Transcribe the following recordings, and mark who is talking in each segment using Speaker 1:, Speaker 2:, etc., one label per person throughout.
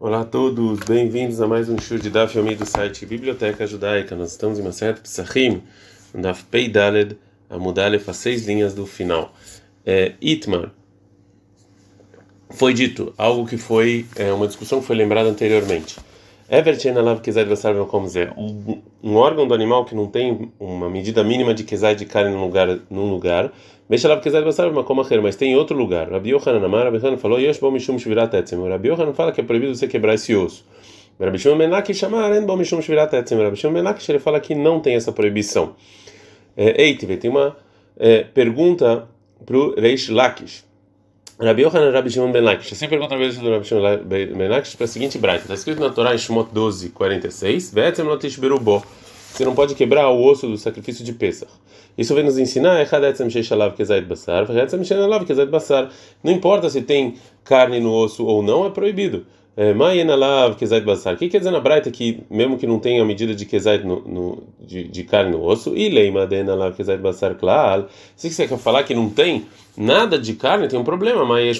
Speaker 1: Olá a todos, bem-vindos a mais um show de Daf Yomi do site Biblioteca Judaica. Nós estamos em uma certa Psachim, no Daf Pei Daled, a Mudalef, as seis linhas do final. É, Itmar, foi dito algo que foi é, uma discussão que foi lembrada anteriormente. Everchen alav basar como zé. Um órgão do animal que não tem uma medida mínima de kezai de carne num lugar, num lugar. Mexa alav kezai basar como mas tem em outro lugar. Rabi Yohanan Amar, Rabi Yohanan falou, Yesh bom mishum shvirat etzem. Rabi Yohanan fala que é proibido você quebrar esse osso. Rabi Shimon Menak chamar en bom mishum shvirat etzem. Rabi Shimon Menak ele fala que não tem essa proibição. É, Eitive, tem uma é, pergunta para o Reish Lakish. Rabi Yohanan Rabi Shimon Ben Lakish. Assim pergunta a vez do Rabi Shimon Ben Lakish para a seguinte braita. Está escrito na Torá em Shemot 12, 46. Ve'etzem lotish berubó. Você não pode quebrar o osso do sacrifício de Pesach. Isso vem nos ensinar. Não importa se tem carne no osso ou não, é proibido. Kezait Basar. O que quer dizer na braita que, mesmo que não tenha medida de Kezait no, no, de, de, carne no osso, e Leima Denalav Kezait Basar Klal. Se você quer falar que não tem nada de carne, tem um problema. Mas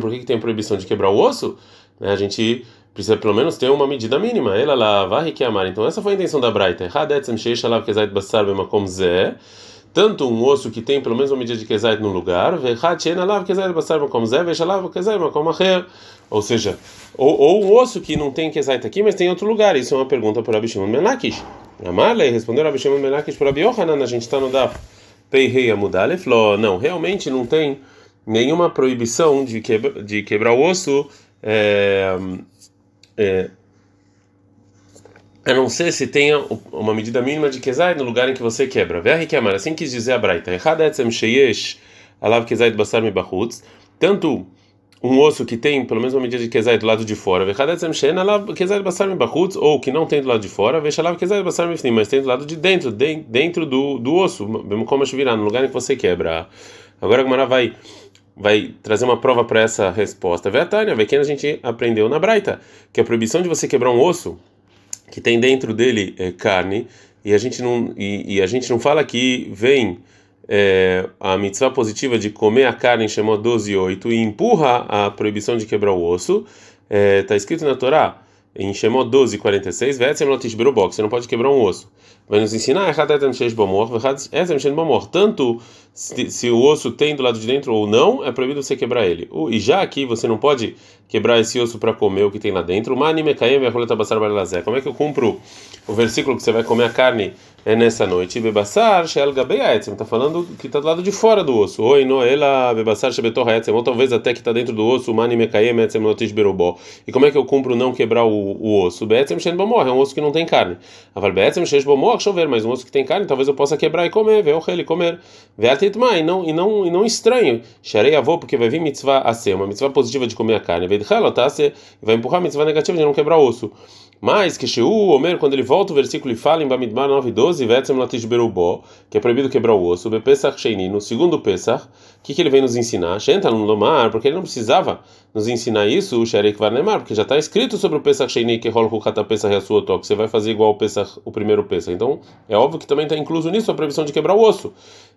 Speaker 1: por que, que tem proibição de quebrar o osso? Né, a gente precisa pelo menos ter uma medida mínima. Ela lá vai amar. Então essa foi a intenção da Braita. Tanto um osso que tem pelo menos uma medida de kezait no lugar, ou seja, ou, ou um osso que não tem kezait aqui, mas tem em outro lugar. Isso é uma pergunta para Abishimon Menakish. Amarley respondeu Abishimon Menakish para Abiohanan, a gente está no Daf. Peirei Amudale falou: não, realmente não tem nenhuma proibição de, quebra, de quebrar o osso, é, é, a não ser se tenha uma medida mínima de kezai no lugar em que você quebra. Verre que assim quis dizer a Braita. Erradetzem sheyesh alav kezai basar mi bachutz. Tanto um osso que tem pelo menos uma medida de kezai do lado de fora, ou que não tem do lado de fora, mas tem do lado de dentro, dentro do, do osso, mesmo como virar no lugar em que você quebra. Agora a Gumara vai vai trazer uma prova para essa resposta. Vetânia, vê que a gente aprendeu na Braita, que a proibição de você quebrar um osso que tem dentro dele é, carne, e a gente não e, e a gente não fala que vem é, a mitzvah positiva de comer a carne em Shemot 12 e 8 empurra a proibição de quebrar o osso, está é, escrito na Torá, em Shemot 12 e 46, você não pode quebrar um osso. Vai nos ensinar tanto se, se, o osso tem do lado de dentro ou não, é proibido você quebrar ele. E já aqui você não pode quebrar esse osso para comer o que tem lá dentro. Como é que eu cumpro o versículo que você vai comer a carne é nessa noite. Bebassar. Está falando que está do lado de fora do osso. Oi, ela bebassar. Ou talvez até que está dentro do osso. E como é que eu cumpro não quebrar o, o osso? É um osso que não tem carne. Aval. Chover. Mas um osso que tem carne, talvez eu possa quebrar e comer. Ver o ele comer. E não, e não, e não estranho. Sharei avô, porque vai vir mitzvah a ser. Uma mitzvah positiva de comer a carne. Vai empurrar a mitzvah negativa de não quebrar osso. Mas que Sheu, Omer, quando ele volta o versículo e fala em Bamidbar 9 12, Vetzem Latish Berubó, que é proibido quebrar o osso, Bepesach Sheini, no segundo Pesach, o que, que ele vem nos ensinar? Shenta no Lomar, porque ele não precisava nos ensinar isso, o Sherek Varnemar, porque já está escrito sobre o Pesach Sheini, que rola o Kata Pesach e a sua que você vai fazer igual o, Pesach, o primeiro Pesach. Então, é óbvio que também está incluso nisso a proibição de quebrar o osso.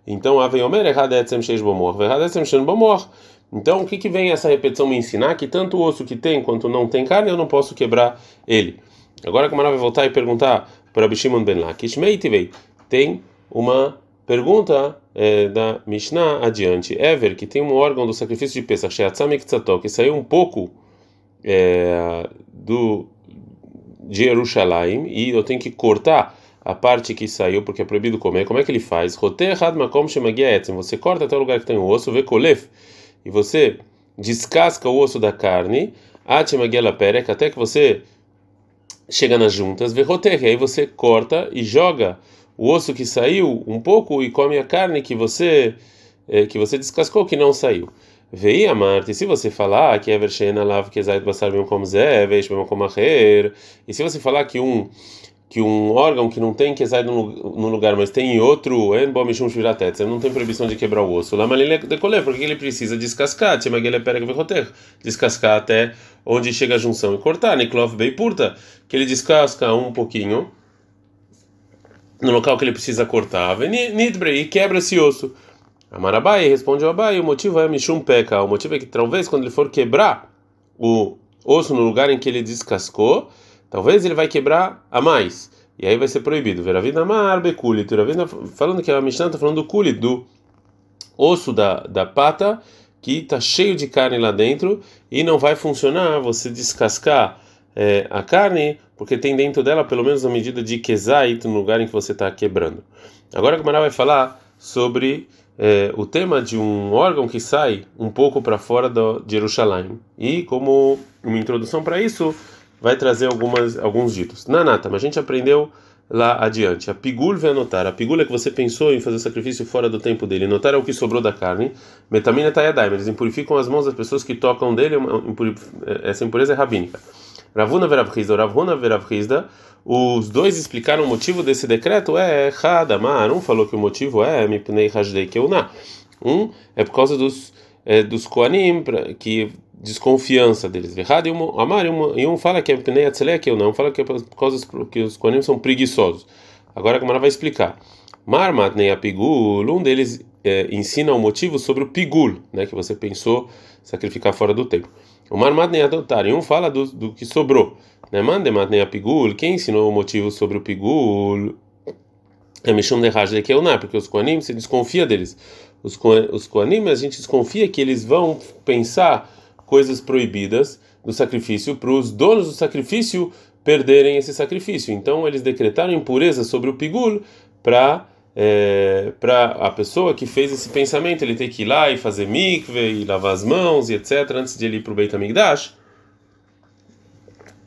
Speaker 1: Então, Ave Omer, Erradetzem Sheish Bomor, Verradetzem Shen Bomor. Então, o que, que vem essa repetição me ensinar? Que tanto o osso que tem quanto não tem carne, eu não posso quebrar ele. Agora a Gamara vai voltar e perguntar para Abishimon Ben Lakish, Meitivei, tem uma pergunta é, da Mishnah adiante. Ever, que tem um órgão do sacrifício de Pesach, que saiu um pouco é, do, de Jerusalém e eu tenho que cortar a parte que saiu porque é proibido comer. Como é que ele faz? Você corta até o lugar que tem o osso, vê kolef, e você descasca o osso da carne, até que você chega nas juntas, verroter, aí você corta e joga o osso que saiu um pouco e come a carne que você eh, que você descascou que não saiu. Vei a Marte, se você falar que é vershena lav que zait basar bem como zé, veish bem como e se você falar que um que um órgão que não tem que sai no lugar, mas tem em outro, não tem proibição de quebrar o osso. Lá decoler, porque ele precisa descascar, descascar até onde chega a junção e cortar, Niklov Beipurta, que ele descasca um pouquinho no local que ele precisa cortar, e quebra esse osso. Amarabai responde ao Abai, o motivo é Mishum Peka, o motivo é que talvez quando ele for quebrar o osso no lugar em que ele descascou, talvez ele vai quebrar a mais. E aí vai ser proibido. Veravina mar bekulit. Falando que a Mishnah está falando do kulit, do osso da, da pata, que está cheio de carne lá dentro e não vai funcionar você descascar é, a carne, porque tem dentro dela pelo menos a medida de kezait no lugar em que você está quebrando. Agora a Gamara vai falar sobre é, o tema de um órgão que sai um pouco para fora do, de Jerusalém. E como uma introdução para isso, vai trazer algumas, alguns ditos. Nanata, mas a gente aprendeu lá adiante. A pigul vai anotar. A pigul é que você pensou em fazer sacrifício fora do tempo dele. Notar é o que sobrou da carne. Metamina tayadaim. Eles impurificam as mãos das pessoas que tocam dele. Essa impureza é rabínica. Ravuna veravrizda, Ravuna veravrizda. Os dois explicaram o motivo desse decreto. É Hadamar. Um falou que o motivo é Mipnei Hashdei Keuna. Um é por causa dos, é, dos Koanim, que desconfiança deles. Errado e um amar e um fala que é Pnei Atzele, não. Um fala que é por causa que os Koanim são preguiçosos. Agora a Gamara vai explicar. Marmat nem a pigul, um deles é, ensina o motivo sobre o pigul, né, que você pensou sacrificar fora do tempo. O Marmat nem adotar, e um fala do, do que sobrou. Né, Mandemat nem a pigul, quem ensinou o motivo sobre o pigul? É Mishum de Raj de Keuná, porque os Koanim, se desconfia deles. Os, os Koanim, a gente desconfia que eles vão pensar coisas proibidas do sacrifício para os donos do sacrifício perderem esse sacrifício. Então eles decretaram impureza sobre o pigul para é, para a pessoa que fez esse pensamento, ele tem que ir lá e fazer mikve e lavar as mãos e etc antes de ele ir para o Beit HaMikdash.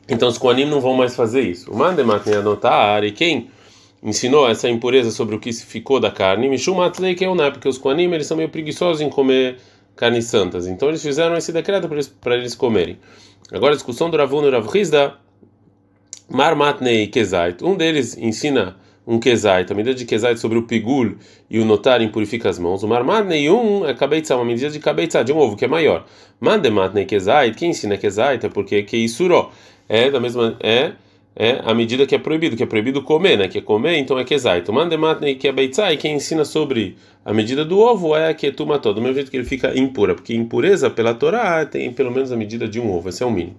Speaker 1: Então os Koanim não vão mais fazer isso. O Mandemat anotar e quem ensinou essa impureza sobre o que ficou da carne, Mishumat Leikeuná, porque os Koanim eles são meio preguiçosos em comer carnes santas. Então eles fizeram esse decreto para eles, para eles comerem. Agora a discussão do Ravun e Rav Hizda, Marmatnei Kezait. Um deles ensina um Kezait, a medida de Kezait sobre o pigul e o notar impurifica as mãos. O Marmatnei um é Kabeitzah, uma medida de Kabeitzah, de um ovo que é maior. Mandematnei Kezait, quem ensina Kezait é porque Keisuro é da mesma. é é a medida que é proibido, que é proibido comer, né? Que é comer, então é kezai. Mandematne que é beitzai, quem ensina sobre a medida do ovo é a que todo, do mesmo jeito que ele fica impura, porque impureza pela Torá tem pelo menos a medida de um ovo, esse é o mínimo.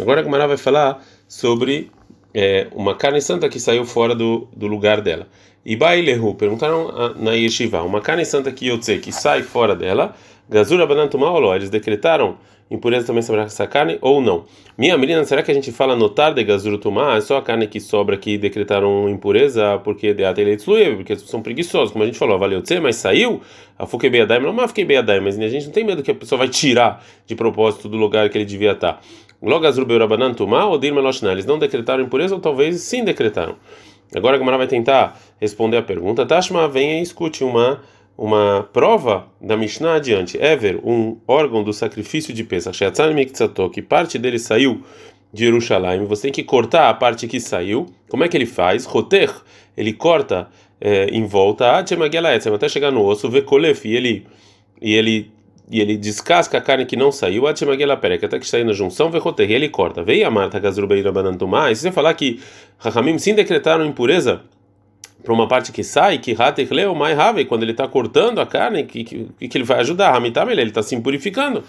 Speaker 1: Agora a Gamara vai falar sobre é, uma carne santa que saiu fora do, do lugar dela. E Bailehu, perguntaram na Yeshiva, uma carne santa que Yotze, que sai fora dela, Gazura Banantumá eles decretaram impureza também sobre essa carne ou não? Minha menina, será que a gente fala notar de gazurutumá? É só a carne que sobra que decretaram impureza porque de ateleitzluia, porque são preguiçosos, como a gente falou, valeu tse, mas saiu, a fuquei beadaim, não mas fiquei beadaim, mas a gente não tem medo que a pessoa vai tirar de propósito do lugar que ele devia estar. Logo azrubeurabanantumá ou dirmeloshná, eles não decretaram impureza ou talvez sim decretaram. Agora a Gamara vai tentar responder a pergunta. Tashma, venha e escute uma uma prova da Mishnah adiante. Ever, um órgão do sacrifício de Pesach, que parte dele saiu de Jerusalém, você tem que cortar a parte que saiu. Como é que ele faz? Roter, ele corta é, em volta, até chegar no osso, vekolef, e ele, e ele e ele descasca a carne que não saiu, até que saiu na junção, e ele corta. Veio a Marta Gazrubeira Banantumá, e se você falar que Rahamim sim decretaram impureza para uma parte que sai, que leu mai rave, quando ele está cortando a carne, que, que, que ele vai ajudar? Hamitam ele está se purificando.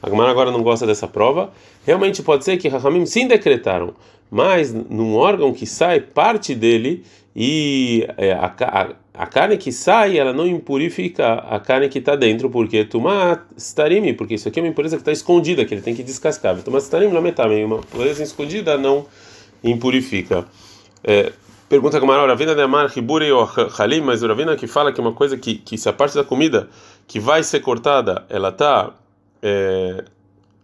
Speaker 1: A Gemara agora não gosta dessa prova. Realmente pode ser que Rahamim sim decretaram, mas num órgão que sai parte dele e é, a, a, a, carne que sai, ela não impurifica a carne que está dentro, porque Tumá starimi, porque isso aqui é uma impureza que está escondida, que ele tem que descascar. Tumá starimi uma impureza escondida não impurifica. É, Pergunta a Gamara, Ravina de Amar, Hiburi ou Halim, mas o Ravina que fala que é uma coisa que, que se a parte da comida que vai ser cortada, ela está é,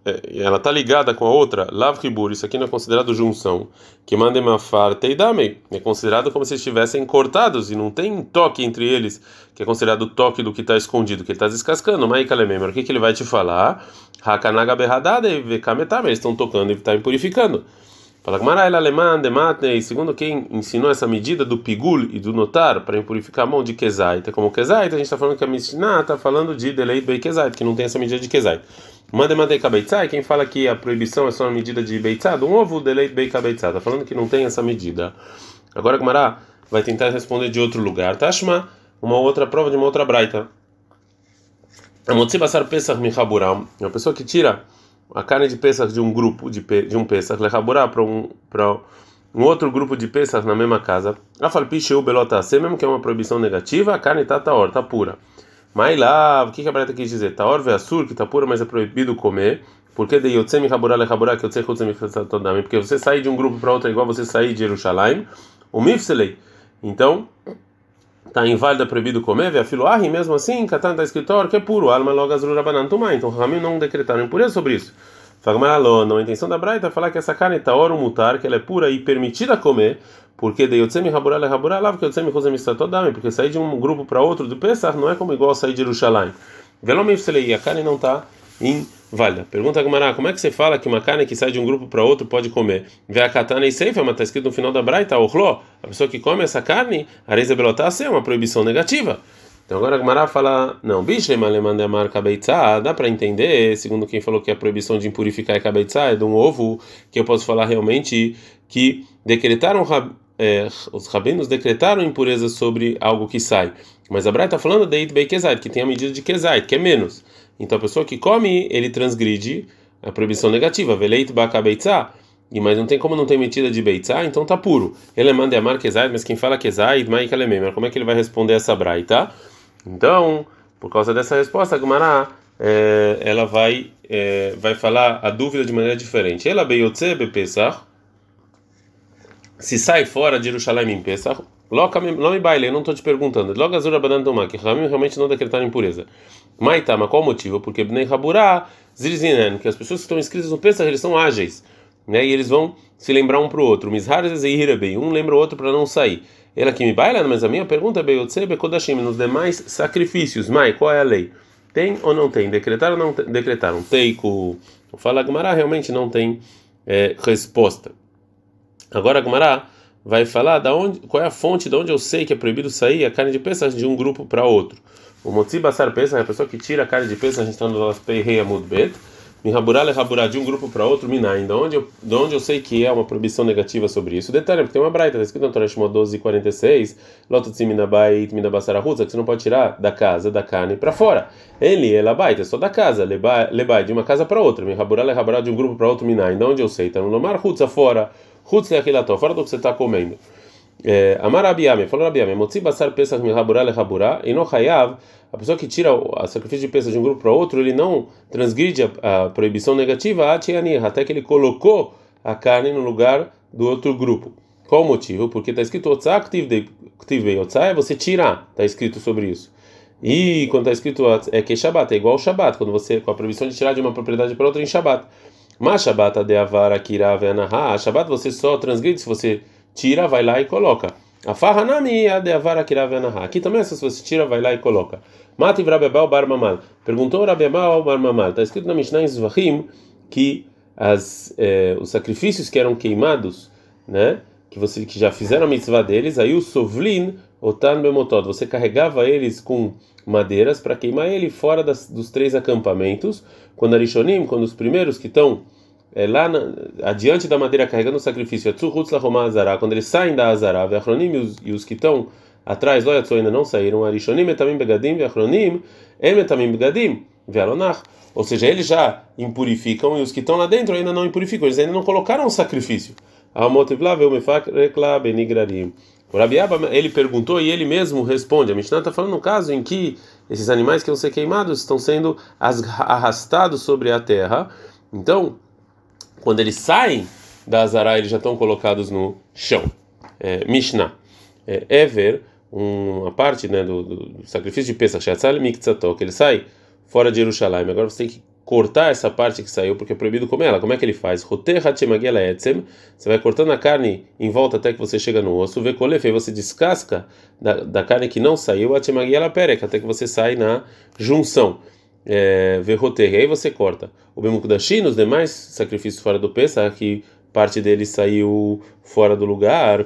Speaker 1: é, ela tá ligada com a outra, Lav Hibur, isso aqui não é considerado junção, que manda Mafar Teidame, é considerado como se estivessem cortados e não tem toque entre eles, que é considerado toque do que está escondido, que ele está descascando. Mas o que, que ele vai te falar? Hakanaga Berradada e Vekametame, eles estão tocando e está impurificando. Fala Gmarai alemã de segundo quem ensinou essa medida do pigul e do notar para impurificar a mão de kezait, como kezait, a gente está falando que a Mishnah está falando de deleit bei kezait, que não tem essa medida de kezait. Mande mande kabeitzai, quem fala que a proibição é só uma medida de beitzad, um ovo deleit bei kabeitzai, está falando que não tem essa medida. Agora Gmará vai tentar responder de outro lugar. Tashma, uma outra prova de uma outra braita. A motzi basar pesach michaburam, uma pessoa que tira a carne de Pesach de um grupo de, de um Pesach, para um para um outro grupo de Pesach na mesma casa, afalpicheu belota mesmo que é uma proibição negativa, a carne está taor, está pura. Mas lá, o que, que a Breta quis dizer? Taor ve assur, que está pura, mas é proibido comer. Porque de yotzem raburá lechaburá, que yotzem chutzem porque você sair de um grupo para outro é igual você sair de Jerusalém, o mifselei. Então, está inválida, proibido comer, vê a filo ah, mesmo assim, Katan está escritório que é puro, alma logo azul rabanan tumá. Então, Ramim não decretaram impureza sobre isso. Fagmaralon, a intenção da Braita é falar que essa carne está oro mutar, que ela é pura e permitida comer, porque de Yotzemi Raburá le Raburá lá, porque Yotzemi Chosem Istatodame, porque sair de um grupo para outro do Pesach não é como igual sair de Jerusalém. Velomifselei, a carne não está inválida. Pergunta a Gumará, como é que você fala que uma carne que sai de um grupo para outro pode comer? Vê a katana e seifa, mas está escrito no final da Braita, Ochló, a pessoa que come essa carne, a reza belotá é uma proibição negativa. Então agora a Gemara fala, não, bicho, mandamar kabeitzá, dá para entender, segundo quem falou que a proibição de impurificar é kabeitzá, é de um ovo, que eu posso falar realmente que decretaram, é, os rabinos decretaram impureza sobre algo que sai. Mas a Braita está falando de Itbei Kezait, que tem a medida de Kezait, que é menos. Então a pessoa que come, ele transgride a proibição negativa, veleit ba kabeitzá, e mas não tem como não ter medida de beitzá, então tá puro. Ele manda amar Kezait, mas quem fala Kezait, mas como é que ele vai responder essa Braita? Então, por causa dessa resposta, a Gemara é, ela vai é, vai falar a dúvida de maneira diferente. Ela beyotze bepesach, se sai fora de Jerusalém em Pesach, logo me baile, eu não estou te perguntando. Logo azura badantomá, que Ramim realmente não decretaram impureza. Maitama, qual o motivo? Porque Bnei Raburá, Zirzinen, que as pessoas que estão inscritas no Pesach, eles são ágeis, né? E eles vão se lembrar um para o outro. Mizhar e um lembra o outro para não sair. Ela que me baila, mas a minha pergunta é Beyotse Bekodashim, nos demais sacrifícios. Mai, qual é a lei? Tem ou não tem? Decretaram ou não decretaram? Teiko. Fala Gumará, realmente não tem é, resposta. Agora Gumará vai falar da onde, qual é a fonte de onde eu sei que é proibido sair a carne de pesas de um grupo para outro. O Motzi Basar Pesach é a pessoa que tira a carne de pesas, a gente está no Rei Amudbet. Mihabural é raburar de um grupo para outro, Minain. De onde, eu, de onde eu sei que é uma proibição negativa sobre isso? Detalhe, porque tem uma braita, está escrito no Torah Shimon 12, 46, Lotutzimina Midabasarahutza, que você não pode tirar da casa, da carne para fora. Ele é labaita, é só da casa, lebai, de uma casa para outra. Mihabural é raburar de um grupo para outro, Minain. De onde eu sei? Está no Lomar Hutza, fora. Fora do que você está comendo. Amar Abiame, falou Abiame, Motzi Basar Pesach Mihaburá Lehaburá, e no Hayav, a pessoa que tira o sacrifício de peça de um grupo para outro, ele não transgride a, a proibição negativa até que ele colocou a carne no lugar do outro grupo. Qual o motivo? Porque está escrito Otzak é você tirar, está escrito sobre isso. E quando está escrito é que Shabbat, é igual ao Shabbat, quando você, com a proibição de tirar de uma propriedade para outra em Shabbat. Mas Shabbat de Avara Kira Venaha, Shabbat você só transgride se você tira, vai lá e coloca. A farranami a de avara kiravenaha. Aqui também, se você tira, vai lá e coloca. Mati Rabebal Bar Mamal. Perguntou Rabebal Bar Mamal. Está escrito na Mishnah em Zvahim que as, eh, os sacrifícios que eram queimados, né? Que você que já fizeram a mitzvah deles, aí o sovlin otan bemotod. Você carregava eles com madeiras para queimar ele fora das, dos três acampamentos. Quando Arishonim, quando os primeiros que estão é, lá na, adiante da madeira carregando o sacrifício, quando eles saem da Azará, e os, e os que estão atrás, ainda não saíram, Arishonim etamim begadim, veachronim em etamim begadim, vealonach. Ou seja, eles já impurificam e os que estão lá dentro ainda não impurificam, eles ainda não colocaram o sacrifício. O Rabiaba, ele perguntou e ele mesmo responde. A Mishnah está falando no caso em que esses animais que vão ser queimados estão sendo arrastados sobre a terra. Então, quando eles saem da Azará, eles já estão colocados no chão. É, Mishnah. É, Ever, uma parte né, do, do, sacrifício de Pesach, que ele sai fora de Jerusalém. Agora você tem que cortar essa parte que saiu, porque é proibido comer ela. Como é que ele faz? Você vai cortando a carne em volta até que você chega no osso. Vekolef, aí você descasca da, da carne que não saiu, até que você sai na junção é, verroter, aí você corta. O Bemukdashin, os demais sacrifícios fora do Pesach, que parte dele saiu fora do lugar,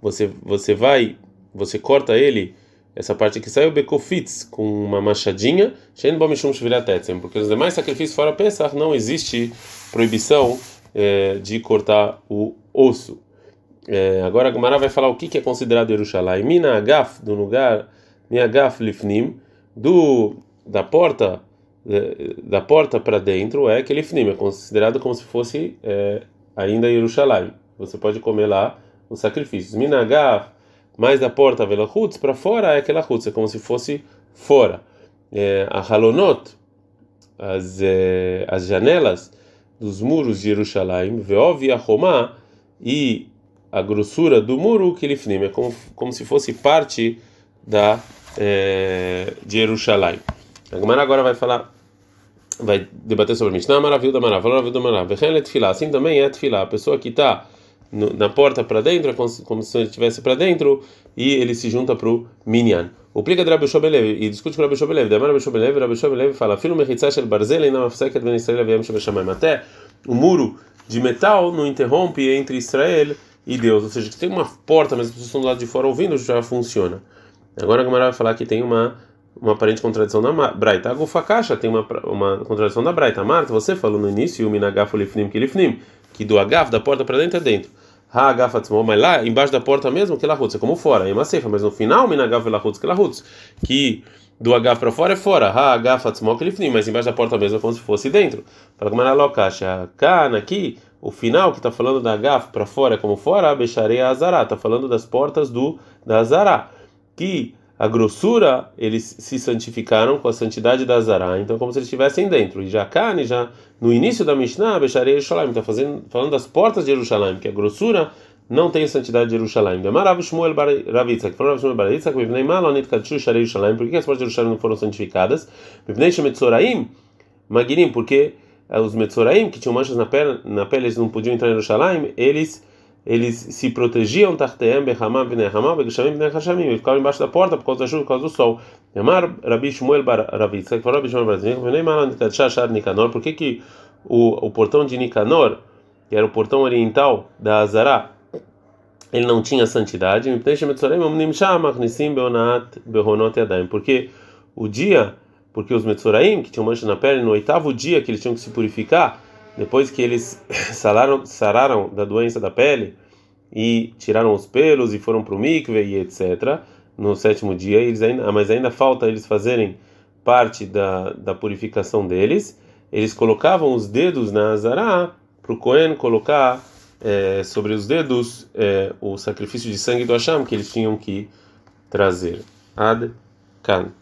Speaker 1: você, você vai, você corta ele, essa parte que saiu, Bekofitz, com uma machadinha, porque os demais sacrifícios fora Pesach não existe proibição é, de cortar o osso. É, agora a Gemara vai falar o que, que é considerado Yerushalayim. Mina Agaf, do lugar, Miagaf Lifnim, do da porta da porta para dentro é aquele fnim, é considerado como se fosse é, ainda Yerushalayim. Você pode comer lá os sacrifícios. Minagaf, mais da porta velachutz, para fora é aquela chutz, é como se fosse fora. É, a halonot, as, é, as janelas dos muros de Jerusalém, veov a Romá, e a grossura do muro que ele é como, como se fosse parte da é, de Jerusalém. A Gemara agora vai falar, vai debater sobre Mishnah, maravilha da maravilha, maravilha da maravilha. Assim também é tefilá, a pessoa que está na porta para dentro, é como, como se estivesse para dentro, e ele se junta para o minyan. O plica de Rabi Shobelev e discute com Rabi Shobelev. Demar Rabi Shobelev, Rabi Shobelev fala: Filho mechitzah shel barzel inam afseket ben Israel aviam shebeshamayim. Até o muro de metal não interrompe entre Israel e Deus. Ou seja, que tem uma porta, mas as pessoas estão do lado de fora ouvindo, já funciona. Agora a Gamara vai falar que tem uma uma aparente contradição da Braita. A Gufakasha tem uma, uma contradição da Braita. Marta, você falou no início, o Minagaf Lifnim Kilifnim, que do Agaf, da porta para dentro é dentro. Ha Agaf Atzmo, mas lá embaixo da porta mesmo, que Lahutz, é como fora, é uma cefa, mas no final, Minagaf Lahutz, que Lahutz, que do Agaf para fora é fora. Ha Agaf Atzmo Kilifnim, mas embaixo da porta mesmo é como se fosse dentro. Fala como era Lokasha. Kana aqui, o final que está falando da Agaf para fora é como fora, Becharei Azará, está falando das portas do da Azará. Que a grossura, eles se santificaram com a santidade da Zará, então como se eles estivessem dentro. E já Kani, já no início da Mishnah, Becharei Yerushalayim, está falando das portas de Jerusalém, que a grossura não tem a santidade de Jerusalém. Demarav Shmuel Ravitzak, falou Shmuel Baravitzak, Mivnei Malonit Kadshu Sharei Yerushalayim, por que as portas de Jerusalém não foram santificadas? Mivnei Shemetzoraim, Maginim, porque eh, os Metzoraim, que tinham manchas na pele, na pele, eles não podiam entrar em Jerusalém, eles eles se protegiam tarteem bechamam v'nehamam v'geshamim v'nechashamim e ficavam embaixo da porta por causa da chuva por causa do sol. Yamar Rabi Shmuel bar Ravitza que falou Rabi Shmuel bar Ravitza Nicanor por que que o, o portão de Nicanor que era o portão oriental da Azará ele não tinha santidade? Porque o dia porque os Metzoraim que tinham mancha na pele no oitavo dia que eles tinham que se purificar depois que eles sararam, da doença da pele e tiraram os pelos e foram para o mikve e etc. No sétimo dia, eles ainda, mas ainda falta eles fazerem parte da, da purificação deles. Eles colocavam os dedos na azará para o Cohen colocar é, sobre os dedos é, o sacrifício de sangue do Hashem que eles tinham que trazer. Ad Kan.